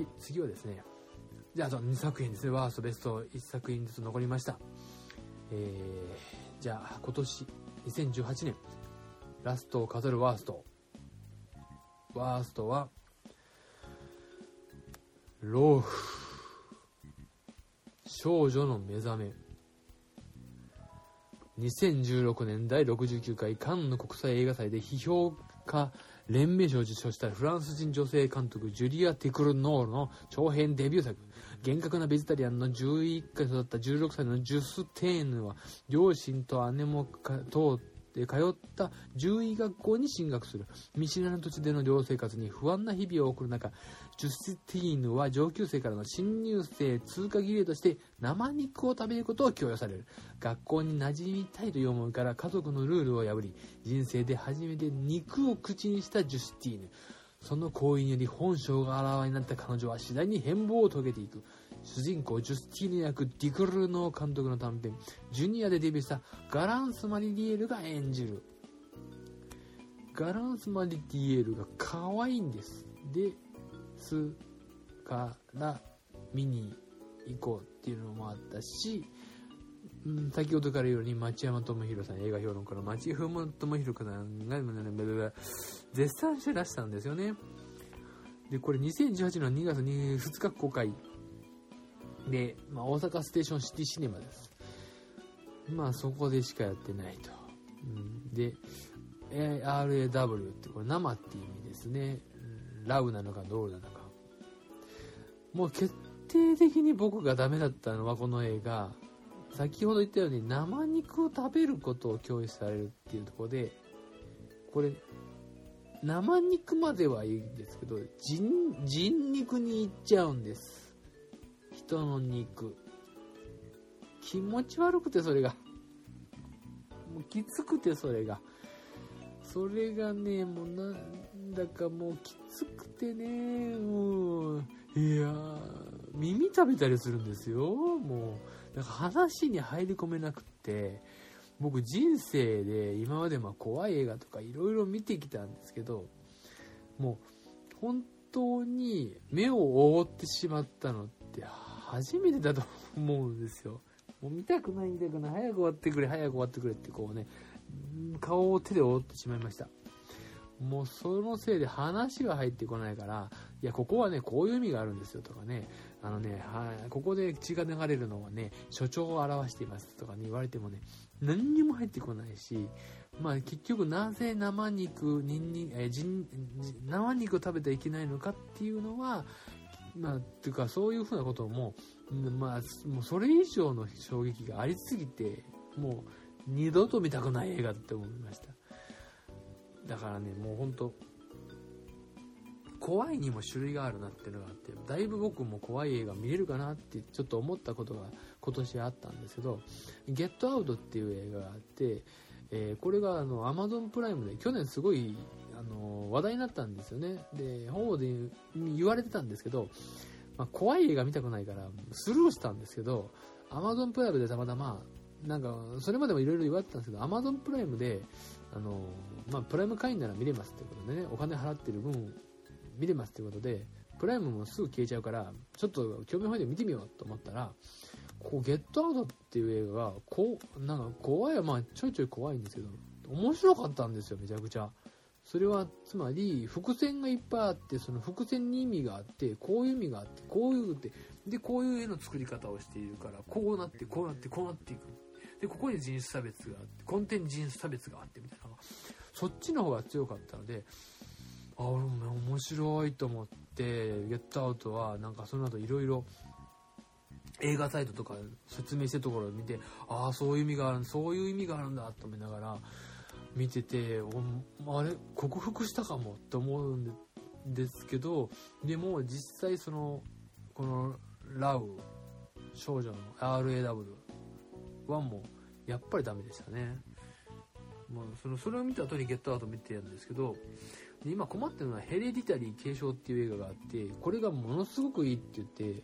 はい、次はですね、じゃあ、あと2作品ですね、ワーストベスト1作品ずつ残りました。えー、じゃあ、今年、2018年、ラストを飾るワースト。ワーストは、ローフ。少女の目覚め。2016年第69回カンヌ国際映画祭で批評家連盟賞を受賞したフランス人女性監督ジュリア・ティクルノールの長編デビュー作。厳格なベジタリアンの11回育った16歳のジュス・テーヌは両親と姉も通って通った獣医学校に進学する。見知らぬ土地での寮生活に不安な日々を送る中ジュスティーヌは上級生からの新入生通過儀礼として生肉を食べることを強要される。学校に馴染みたいという思いから家族のルールを破り人生で初めて肉を口にしたジュスティーヌ。その行為により本性があらわになった彼女は次第に変貌を遂げていく。主人公ジュスティーヌ役ディクルノ監督の短編ジュニアでデビューしたガランス・マリディエルが演じる。ガランス・マリディエルが可愛いんです。ですから見に行こうっていうのもあったし、うん、先ほどから言うように町山智博さん映画評論家の町山智博さんが絶賛してらしたんですよね。でこれ2018年2月2日公開。で、まあ、大阪ステーションシティシネマです。まあ、そこでしかやってないと。うん、で、RAW ってこれ生っていう意味ですね。うんラウなのかドールなのか。もう決定的に僕がダメだったのはこの映画、先ほど言ったように生肉を食べることを教育されるっていうとこで、これ、生肉まではいいんですけど、人、人肉に行っちゃうんです。人の肉。気持ち悪くて、それが。もうきつくて、それが。それがね、もうなんだかもうきつくてね、もう、いや耳食べたりするんですよ、もう。なんか話に入り込めなくって、僕人生で今までま怖い映画とかいろいろ見てきたんですけど、もう本当に目を覆ってしまったのって、初めてだと思うんですよ。もう見たくない見たくない、早く終わってくれ、早く終わってくれってこうね、顔を手で覆ってしまいました。もうそのせいで話が入ってこないから、いや、ここはね、こういう意味があるんですよとかね、あのね、はい、ここで血が流れるのはね、所長を表していますとかね、言われてもね、何にも入ってこないし、まあ結局なぜ生肉、ニンニン、えー、生肉を食べてはいけないのかっていうのは、まあ、っていうか、そういうふうなことも、まあ、もうそれ以上の衝撃がありすぎて、もう、二度と見たくない映画って思いました。だからね、もうほんと、怖いにも種類があるなっていうのがあって、だいぶ僕も怖い映画見れるかなってちょっと思ったことが今年あったんですけど、ゲットアウトっていう映画があって、えー、これがあの、アマゾンプライムで去年すごいあの話題になったんですよね。で、方で言われてたんですけど、まあ、怖い映画見たくないからスルーしたんですけど、アマゾンプライムでたまたま、なんか、それまでもいろいろ言われてたんですけど、アマゾンプライムで、あの、まあ、プライム会員なら見れますってことでね、お金払ってる分、見れますってことで、プライムもすぐ消えちゃうから、ちょっと興味本位で見てみようと思ったら、こう、ゲットアウトっていう映画が、こう、なんか怖いはまあちょいちょい怖いんですけど、面白かったんですよ、めちゃくちゃ。それは、つまり、伏線がいっぱいあって、その伏線に意味があって、こういう意味があって、こういうって、で、こういう絵の作り方をしているから、こうなって、こうなって、こうなっていく。で、ここに人種差別があって、根底に人種差別があって、みたいな。そっちの方が強かったので、あ、俺も面白いと思って、ゲットアウトは、なんかその後いろいろ、映画サイトとか説明してるところを見て、ああ、そういう意味がある、そういう意味があるんだと思いながら、見ててあれ克服したかもって思うんですけどでも実際そのこのラウ少女の RAW はもうやっぱりダメでしたね。まあ、そのそれを見た後にゲットアウト見てるんですけどで今困ってるのはヘレディタリー継承っていう映画があってこれがものすごくいいって言って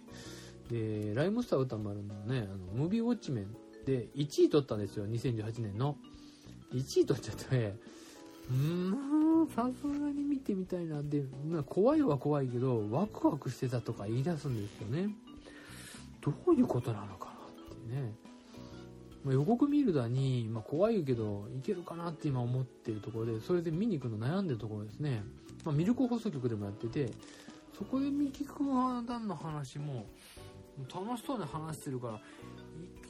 でライムスター歌丸のねあのムービーウォッチメンで1位取ったんですよ2018年の1位取っちゃって、うーんさすがに見てみたいな。で、まあ、怖いは怖いけどワクワクしてたとか言い出すんですよね。どういうことなのかなってね、まあ、予告見るだに、まあ、怖いけどいけるかなって今思ってるところでそれで見に行くの悩んでるところですね、まあ、ミルク放送局でもやっててそこでミキ君団の話も楽しそうに話してるから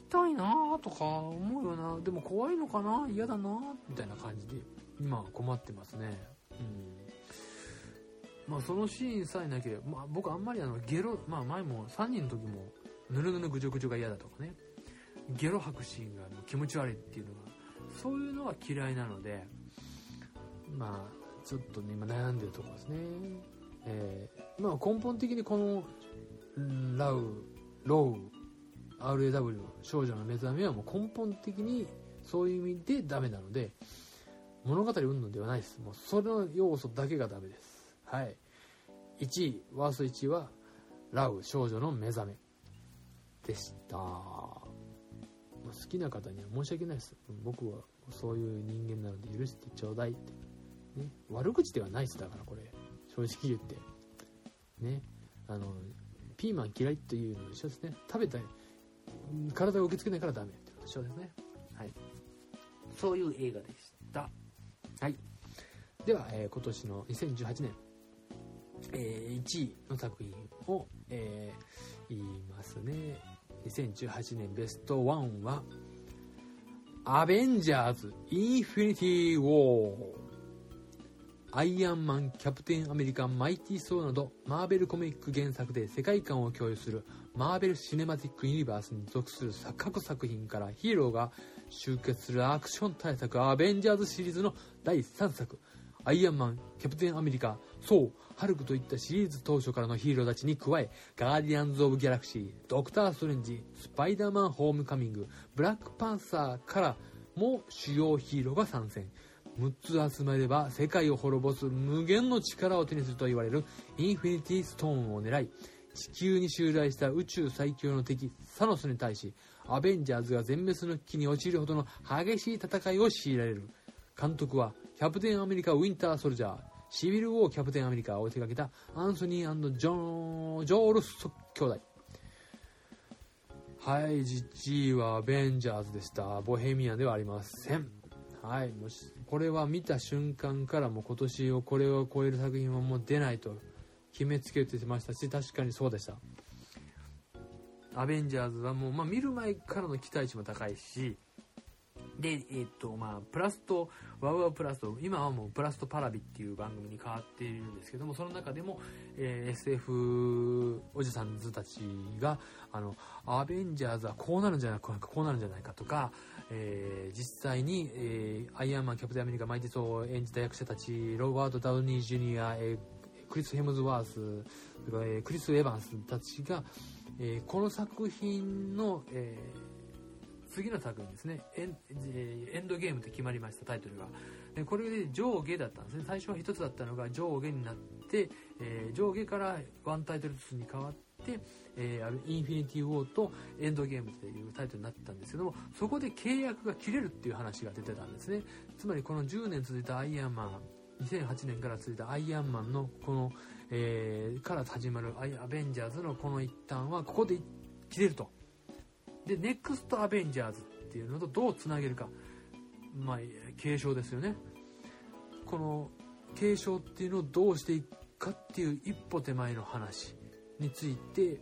たいなとか思うよな。でも怖いのかな？嫌だなみたいな感じで今は困ってますね。うん。まあそのシーンさえなければ、まあ、僕あんまりあのゲロまあ前も3人の時もぬるぬるぐちょぐちょが嫌だとかね。ゲロ吐くシーンがもう気持ち悪いっていうのがそういうのは嫌いなのでまあちょっとね今悩んでるところですね。えー、まあ根本的にこのラウロウ RAW 少女の目覚めはもう根本的にそういう意味でダメなので物語云々ではないです。もうその要素だけがダメです。はい。1位ワースト1位はラウ少女の目覚めでした。好きな方には申し訳ないです。僕はそういう人間なので許してちょうだいって、ね、悪口ではないです。だからこれ。正直言って。ね。あのピーマン嫌いっていうのと一緒ですね。食べたい体を受け付けないからダメってことですね。はい。そういう映画でした。はい。では、えー、今年の2018年、えー、1位の作品を、えー、言いますね。2018年ベスト1はアベンジャーズ・インフィニティ・ウォーアイアンマン、キャプテンアメリカン、マイティー・ソーなど、マーベルコミック原作で世界観を共有するマーベル・シネマティック・ユニバースに属する各作品からヒーローが集結するアクション大作アベンジャーズシリーズの第3作、アイアンマン、キャプテンアメリカ、ソー、ハルクといったシリーズ当初からのヒーローたちに加え、ガーディアンズ・オブ・ギャラクシー、ドクター・ストレンジ、スパイダーマン・ホームカミング、ブラックパンサーからも主要ヒーローが参戦。6つ集まれば世界を滅ぼす無限の力を手にすると言われるインフィニティストーンを狙い地球に襲来した宇宙最強の敵サノスに対しアベンジャーズが全滅の危機に陥るほどの激しい戦いを強いられる。監督はキャプテンアメリカウィンターソルジャーシビル・ウォーキャプテンアメリカを手掛けたアンソニージョジョールス兄弟。はい1位はアベンジャーズでした。ボヘミアンではありません。はいもしこれは見た瞬間からも今年をこれを超える作品はもう出ないと決めつけてましたし確かにそうでした。アベンジャーズはもう、まあ、見る前からの期待値も高いしで、えっ、と、まあ、プラスと、ワウワウプラスと、今はもうプラスとパラビっていう番組に変わっているんですけども、その中でも、えー、SF おじさんずたちが、あの、アベンジャーズはこうなるんじゃないか、こうなるんじゃないかとか、えー、実際に、えー、アイアンマン、キャプテンアメリカ、マイティソを演じた役者たち、ロバート・ダウニー・ジュニア、えー、クリス・ヘムズワース、えー、クリス・エヴァンスたちが、えー、この作品の、えー次の作品ですね。エン、エンドゲームって決まりましたタイトルが。でこれで上下だったんですね。最初は1つだったのが上下になって、えー、上下からワンタイトルずつに変わってえー、あるインフィニティ・ウォーとエンドゲームっていうタイトルになったんですけどもそこで契約が切れるっていう話が出てたんですね。つまりこの10年続いたアイアンマン2008年から続いたアイアンマンのこの、えー、から始まるアベンジャーズのこの一端はここで切れると。で、ネクストアベンジャーズっていうのとどうつなげるか。まあ、継承ですよね。この継承っていうのをどうしていくかっていう一歩手前の話について、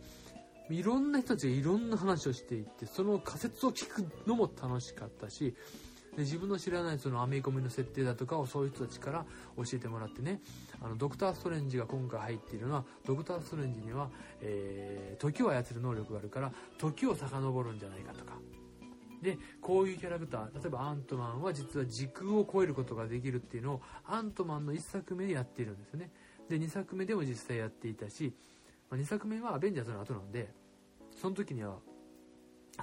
いろんな人たちがいろんな話をしていって、その仮説を聞くのも楽しかったし、で自分の知らないそのアメコミの設定だとかをそういう人たちから教えてもらってね。あのドクター・ストレンジが今回入っているのはドクター・ストレンジには、えー、時を操る能力があるから時を遡るんじゃないかとか。でこういうキャラクター例えばアントマンは実は時空を超えることができるっていうのをアントマンの1作目でやっているんですよね。で2作目でも実際やっていたし、まあ、2作目はアベンジャーズの後なんでその時には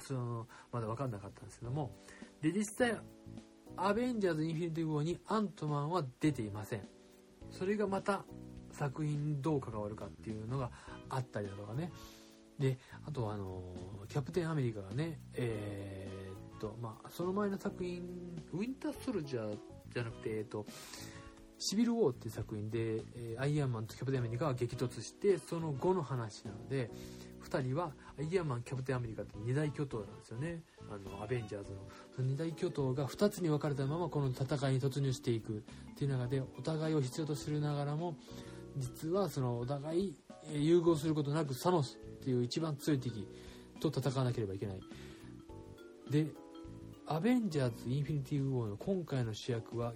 そのまだ分かんなかったんですけどもで実際アベンジャーズ・インフィニティ・ウォーにアントマンは出ていません。それがまた作品にどう関わるかっていうのがあったりだとかね。であとはあのキャプテンアメリカがねえー、っとまあその前の作品ウィンター・ソルジャーじゃなくて、えっと、シビル・ウォーっていう作品で、え、アイアンマンとキャプテンアメリカが激突してその後の話なので2人はアイアンマンキャプテンアメリカって二大巨頭なんですよね。あのアベンジャーズの。その二大巨頭が2つに分かれたままこの戦いに突入していくっていう中でお互いを必要とするながらも実はそのお互い融合することなくサノスっていう一番強い敵と戦わなければいけない。でアベンジャーズ・インフィニティ・ウォーの今回の主役は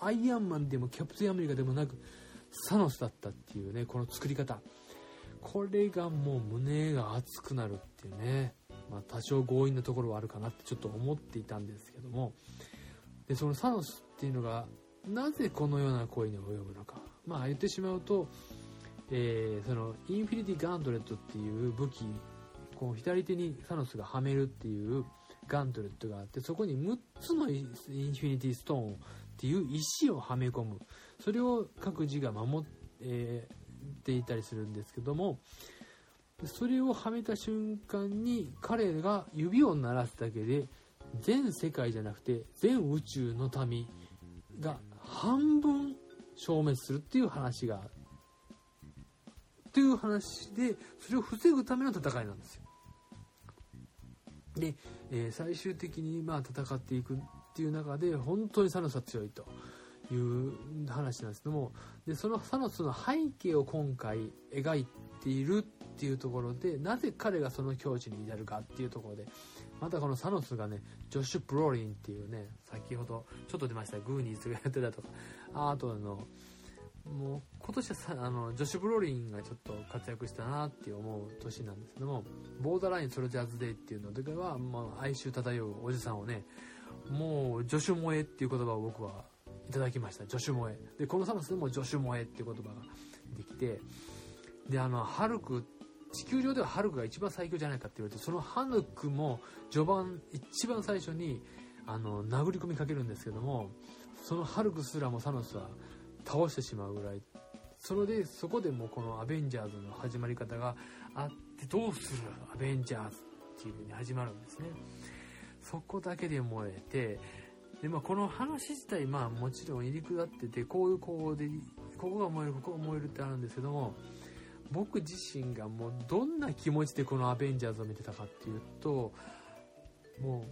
アイアンマンでもキャプテンアメリカでもなくサノスだったっていうねこの作り方。これがもう胸が熱くなるっていうね、まあ、多少強引なところはあるかなってちょっと思っていたんですけどもでそのサノスっていうのがなぜこのような行為に及ぶのか。まあ言ってしまうと、えー、そのインフィニティ・ガントレットっていう武器こう左手にサノスがはめるっていうガントレットがあってそこに6つのインフィニティストーンっていう石をはめ込む。それを各自が守ってていたりするんですけどもそれをはめた瞬間に彼が指を鳴らすだけで全世界じゃなくて全宇宙の民が半分消滅するっていう話がっていう話でそれを防ぐための戦いなんですよ。で、えー、最終的にまあ戦っていくっていう中で本当にサノスは強いと。いう話なんですけどもでそのサノスの背景を今回描いているっていうところでなぜ彼がその境地に至るかっていうところでまたこのサノスがねジョッシュ・ブロリンっていうね先ほどちょっと出ましたグーニーズがやってたとか。あとあのもう今年はさあのジョシュ・ブロリンがちょっと活躍したなって思う年なんですけどもボーダーラインソルジャーズデーっていうのでは、まあ、哀愁漂うおじさんをねもう助手萌えっていう言葉を僕はいただきました。助手萌え。でこのサノスでも助手萌えっていう言葉ができてであのハルク地球上ではハルクが一番最強じゃないかって言われてそのハルクも序盤一番最初にあの殴り込みかけるんですけどもそのハルクすらもサノスは倒してしまうぐらいそれでそこでもこのアベンジャーズの始まり方があってどうするアベンジャーズっていう風に始まるんですね。そこだけで燃えてで、まあ、この話自体まあもちろん入り下っててこういうこうでここが燃えるここが燃えるってあるんですけども僕自身がもうどんな気持ちでこのアベンジャーズを見てたかっていうとも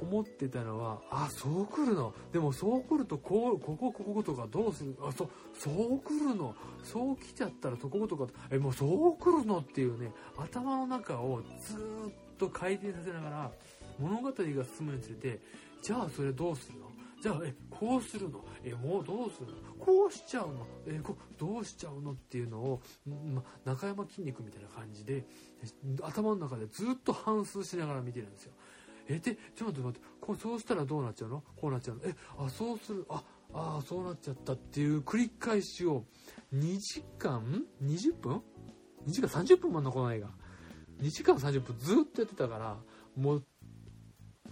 う思ってたのはあそう来るの。でもそう来るとこうこここことかどうする？あそそう来るの。そう来ちゃったらそことかえもうそう来るのっていうね頭の中をずっと回転させながら物語が進むにつれてじゃあそれどうするの？じゃあえこうするの？えもうどうするの？こうしちゃうの？えこどうしちゃうのっていうのを、ま、中山筋肉みたいな感じで頭の中でずっと反芻しながら見てるんですよ。えでちょっと待ってこうそうしたらどうなっちゃうの？こうなっちゃうの？えあそうするああそうなっちゃったっていう繰り返しを2時間？20分 ?2 時間30分もあんのこの映画。2時間30分ずっとやってたからもう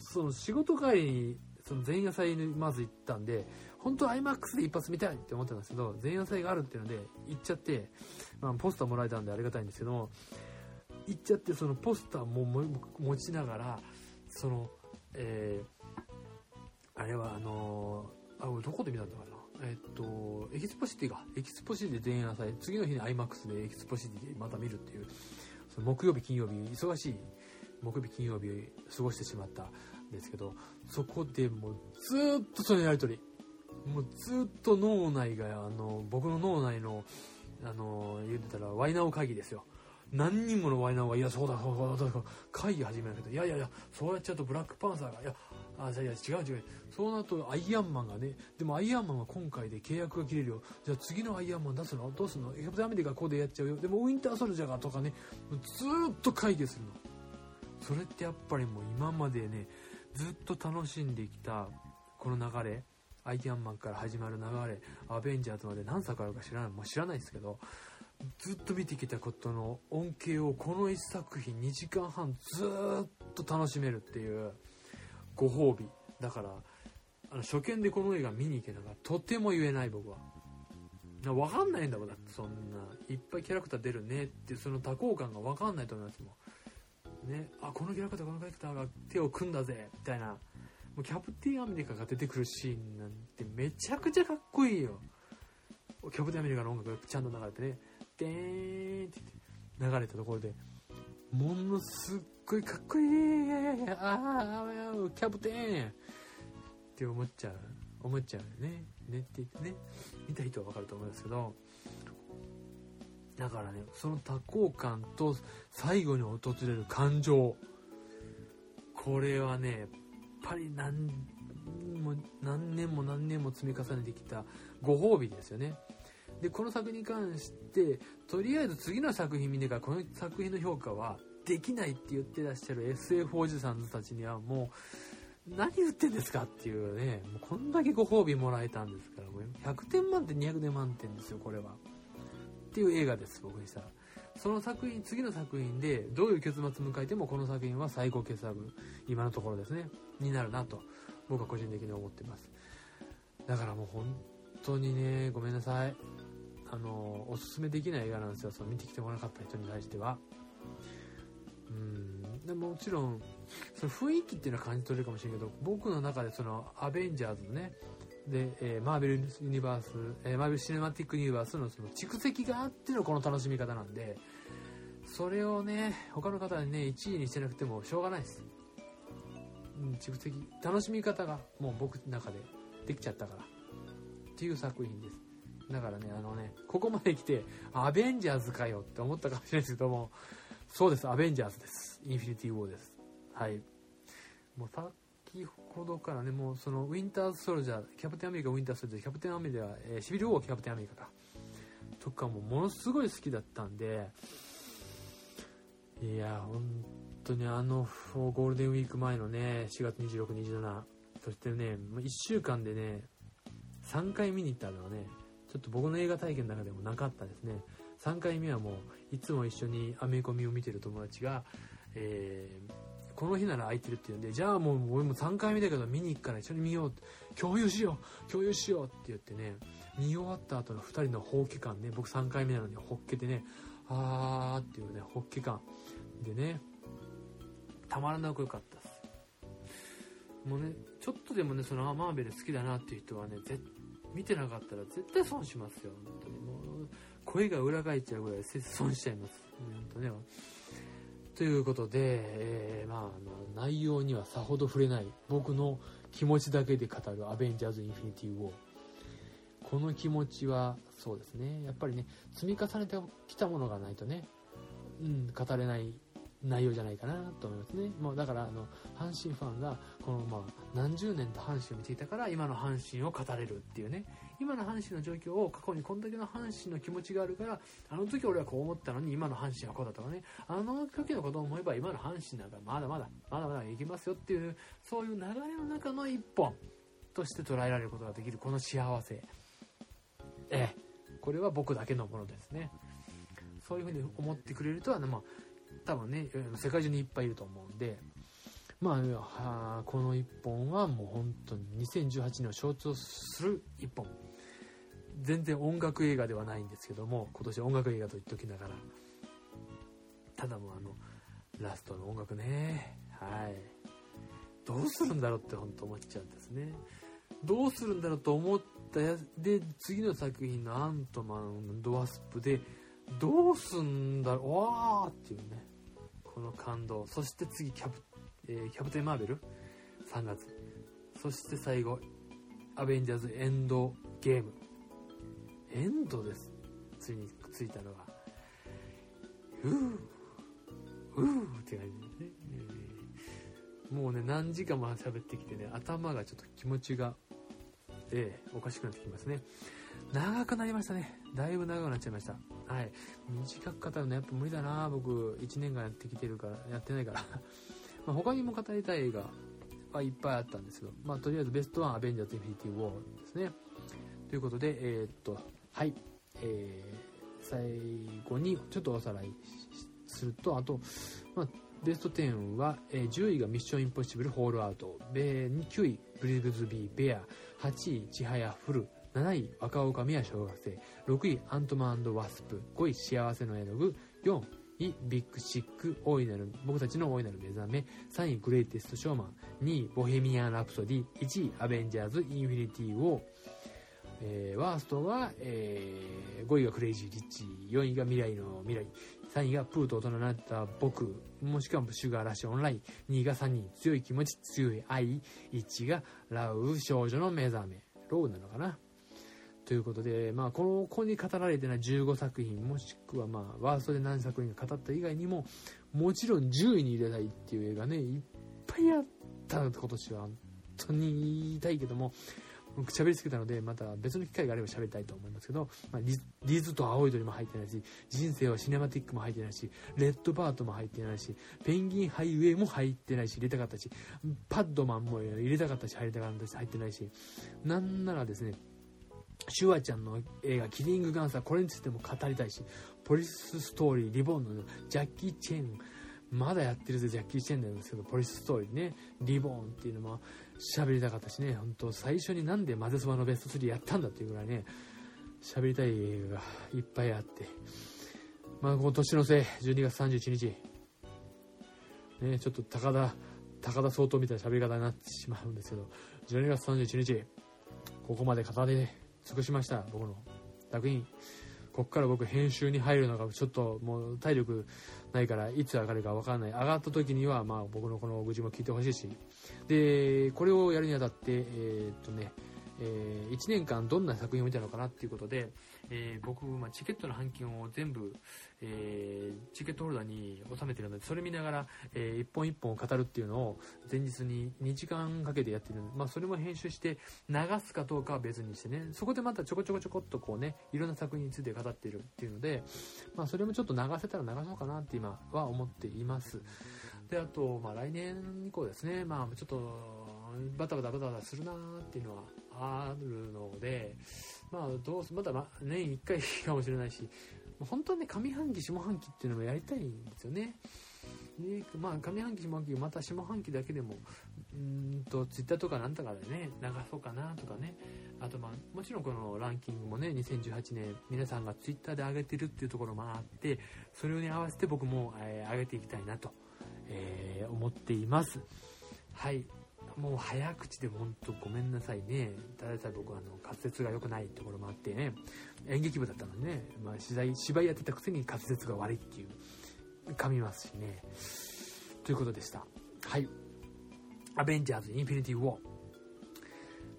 その仕事帰りにその前夜祭にまず行ったんで本当は IMAX で一発見たいって思ってたんですけど前夜祭があるっていうので行っちゃって、まあ、ポスターもらえたんでありがたいんですけども行っちゃってそのポスターも持ちながらその、えー、あれはあのー、あ、俺どこで見たんだかな。えっと、エキスポシティが、エキスポシティで前夜祭、次の日に IMAX でエキスポシティでまた見るっていう、その木曜日、金曜日、忙しい。木曜日、金曜日過ごしてしまった。ですけど、そこでもうずっとそのやりとり、もうずっと脳内が、あの、僕の脳内の、あの、言ってたら、ワイナオ会議ですよ。何人ものワイナーが、いや、そうだ、そうだ、そうだ、会議始めるけど、いやいやいや、そうやっちゃうとブラックパンサーが、いや、あ、いや、違う違う。そうなるとアイアンマンがね、でもアイアンマンは今回で契約が切れるよ。じゃあ次のアイアンマン出すの？どうするの？キャプテンアメリカこうでやっちゃうよ。でもウィンターソルジャーがとかね、ずっと会議するの。それってやっぱりもう今までね、ずっと楽しんできた、この流れ、アイアンマンから始まる流れ、アベンジャーズまで何作あるか知らない、もう知らないですけど、ずっと見てきたことの恩恵をこの1作品2時間半ずっと楽しめるっていうご褒美。だからあの初見でこの映画見に行けたからとても言えない僕は。分かんないんだもんだってそんないっぱいキャラクター出るねってその多幸感が分かんないと思いますもん。ねあこのキャラクターこのキャラクターが手を組んだぜみたいな。もうキャプテンアメリカが出てくるシーンなんてめちゃくちゃかっこいいよ。キャプテンアメリカの音楽がちゃんと流れてね、でーんって流れたところで、ものすっごいかっこいいああ、キャプテン。って思っちゃう、思っちゃうよね。ねって言ってね、見た人はわかると思うんですけど、だからね、その多幸感と最後に訪れる感情、これはね、やっぱり何も何年も何年も積み重ねてきたご褒美ですよね。で、この作品に関して、とりあえず次の作品見てからこの作品の評価はできないって言ってらっしゃる SF おじさんたちにはもう、何言ってんですかっていうね、もうこんだけご褒美もらえたんですから、100点満点、200点満点ですよ、これは。っていう映画です、僕にしたら。その作品、次の作品でどういう結末迎えてもこの作品は最高傑作、今のところですね、になるなと、僕は個人的に思ってます。だからもう本当にね、ごめんなさい。あの、おすすめできない映画なんですよ、その見てきてもらなかった人に対しては。うん、でもちろん、その雰囲気っていうのは感じ取れるかもしれないけど、僕の中でそのアベンジャーズのね、で、えー、マーベルユニバース、えー、マーベルシネマティックユニバースのその蓄積があってのこの楽しみ方なんで、それをね、他の方にね、1位にしてなくてもしょうがないです。うん、蓄積、楽しみ方がもう僕の中でできちゃったから。っていう作品です。だからね、あのね、ここまで来て、アベンジャーズかよって思ったかもしれないですけども、そうです、アベンジャーズです。インフィニティ・ウォーです。はい。もう先ほどからね、もうそのウィンターソルジャー、キャプテンアメリカウィンターソルジャー、キャプテンアメリカ、えー、シビルウォーキャプテンアメリカか。とかもものすごい好きだったんで、いや、本当にあのゴールデンウィーク前のね、4月26、27、そしてね、1週間でね、3回見に行ったのはね、ちょっと僕の映画体験の中でもなかったですね。3回目はもう、いつも一緒にアメコミを見てる友達が、えー、この日なら空いてるって言うんで、じゃあもう俺も3回目だけど見に行くから一緒に見よう共有しよう共有しようって言ってね、見終わった後の2人のホッケ感ね、僕3回目なのにほっけてね、あーっていうね、ホッケ感。でね、たまらなく良かったです。もうね、ちょっとでもね、そのマーベル好きだなっていう人はね、ぜ見てなかったら絶対損しますよ。本当にもう、声が裏返っちゃうぐらい損しちゃいます。本当ね。ということで、えー、まあ、あの、内容にはさほど触れない僕の気持ちだけで語るアベンジャーズ・インフィニティ・ウォー。この気持ちは、そうですね。やっぱりね、積み重ねてきたものがないとね、うん、語れない内容じゃないかなと思いますね。もうだから、あの、阪神ファンが、この、まあ、何十年と阪神を見ていたから、今の阪神を語れるっていうね、今の阪神の状況を過去にこんだけの阪神の気持ちがあるから、あの時俺はこう思ったのに今の阪神はこうだとかね、あの時のことを思えば今の阪神なんかまだまだ、まだまだいきますよっていう、そういう流れの中の一本として捉えられることができるこの幸せ。ええ、これは僕だけのものですね。そういうふうに思ってくれるとは、ね、まあ、多分ね、世界中にいっぱいいると思うんで、まあ、この一本はもう本当に2018年を象徴する一本。全然音楽映画ではないんですけども、今年音楽映画と言っておきながら、ただもうあの、ラストの音楽ね、はい。どうするんだろうって本当思っちゃうんですね。どうするんだろうと思ったやつで、次の作品のアントマン、ドワスプで、どうすんだろう、わーっていうね、この感動。そして次、キャプ、えー、キャプテンマーベル ?3 月。そして最後、アベンジャーズエンドゲーム。エンドです。ついにくっついたのが。うー、うーって感じですね。えー、もうね、何時間も喋ってきてね、頭がちょっと気持ちが、ええー、おかしくなってきますね。長くなりましたね。だいぶ長くなっちゃいました。はい。短く語るのやっぱ無理だな僕、1年間やってきてるから、やってないから。まあ他にも語りたい映画はいっぱいあったんですけど、まあとりあえずベストワンアベンジャーズ・インフィニティ・ウォーですね。ということで、えー、っと、はい。えー、最後にちょっとおさらいすると、あと、まあ、ベスト10は、えー、10位がミッションインポッシブルホールアウト、9位ブリグズビーベア、8位ちはやフル、7位若おかみは小学生、6位アントマンワスプ、5位幸せの絵の具、4位、ビッグシック、大いなる、僕たちの大いなる目覚め、3位、グレイテストショーマン、2位、ボヘミアン・ラプソディ、1位、アベンジャーズ・インフィニティ・ウォー、えー、ワーストは、えー、5位がクレイジー・リッチ、4位が未来のミライ、3位がプーと大人になった僕、もしくはシュガーラッシュオンライン、2位が SUNNY、強い気持ち、強い愛、1位がラウ少女の目覚め、ローなのかな？ということで、まあ、こ、こに語られてない15作品、もしくはまあ、ワーストで何作品か語った以外にも、もちろん10位に入れたいっていう映画ね、いっぱいあった今年は、本当に言いたいけども、僕喋りすぎたので、また別の機会があれば喋りたいと思いますけど、まあ、リリズと青い鳥も入ってないし、人生はシネマティックも入ってないし、レッドバートも入ってないし、ペンギンハイウェイも入ってないし、入れたかったし、パッドマンも入れたかったし、入れたかったし、入ってないし、なんならですね、シュワちゃんの映画、キリングガンサー、これについても語りたいし、ポリスストーリー、リボンのジャッキー・チェン、まだやってるぜ、ジャッキー・チェンなんですけど、ポリスストーリーね、リボンっていうのも喋りたかったしね、本当最初になんで混ぜそばのベスト3やったんだっていうぐらいね、喋りたい映画がいっぱいあって、まあ、今年のせい、12月31日、ね、ちょっと高田、高田総統みたいな喋り方になってしまうんですけど、12月31日、ここまで語り尽くしました、僕の作品。こっから僕編集に入るのがちょっともう体力ないからいつ上がるか分かんない。上がった時にはまあ僕のこの愚痴も聞いてほしいし。で、これをやるにあたって、えー、っとね、えー、1年間どんな作品を見たのかなっていうことで、えー、僕、まあ、チケットの半券を全部、えー、チケットホルダーに収めてるので、それ見ながら、えー、一本一本を語るっていうのを前日に2時間かけてやってるまあ、それも編集して流すかどうかは別にしてね、そこでまたちょこちょこちょこっとこうね、いろんな作品について語っているっていうので、まあ、それもちょっと流せたら流そうかなって今は思っています。で、あと、まあ、来年以降ですね、まあ、ちょっと、バタバタバタバタするなっていうのはあるので、まあ、どうす、まだ、年1回かもしれないし、本当はね、上半期、下半期っていうのもやりたいんですよね。で、まあ、上半期、下半期、また下半期だけでも、うんと、ツイッターとかなんとかでね、流そうかなとかね。あと、まあ、もちろんこのランキングもね、2018年、皆さんがツイッターで上げてるっていうところもあって、それに合わせて僕も、えー、上げていきたいなと、えー、思っています。はい。もう早口で本当ごめんなさいね。ただでさ僕はあの滑舌が良くないところもあってね、演劇部だったのでね、まあ、取材、芝居やってたくせに滑舌が悪いっていう、噛みますしね。ということでした。はい。アベンジャーズ・インフィニティ・ウォー。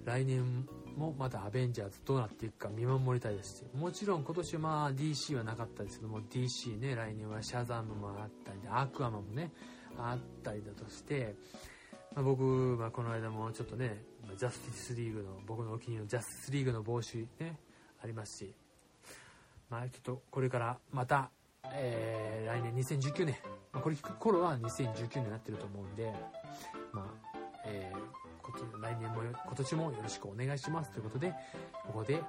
来年もまたアベンジャーズどうなっていくか見守りたいですし、もちろん今年まあ DC はなかったですけども、DC ね、来年はシャザームもあったりで、アクアマンもね、あったりだとして、まあ、僕、まあ、この間もちょっとね、ジャスティスリーグの、僕のお気に入りのジャスティスリーグの帽子ね、ありますし、まあ、ちょっとこれからまた、えー、来年2019年、まあ、これ聞く頃は2019年になってると思うんで、まあ、えー、来年も、今年もよろしくお願いしますということで、ここで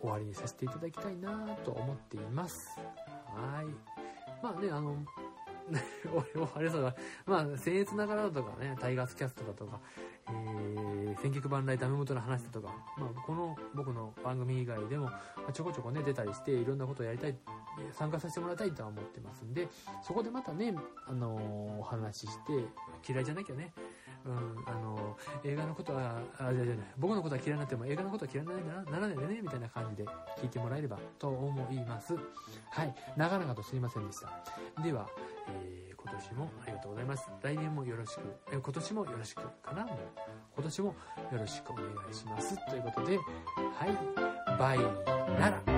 終わりにさせていただきたいなと思っています。はい。まあね、あの、俺もあれそうだ、まあ、僭越ながらとかね、タイガースキャストだとか、えー、選曲版来ダメ元の話だとか、まあ、この僕の番組以外でも、まあ、ちょこちょこね、出たりして、いろんなことをやりたい、参加させてもらいたいとは思ってますんで、そこでまたね、あのー、お話しして、嫌いじゃなきゃね、うん、あの映画のことはあじゃじゃ僕のことは嫌いになっても映画のことは嫌いにならないでねみたいな感じで聞いてもらえればと思います。はい。長々とすいませんでした。では、えー、今年もありがとうございます。来年もよろしく、えー、今年もよろしくかな？今年もよろしくお願いします。ということではい。バイなら。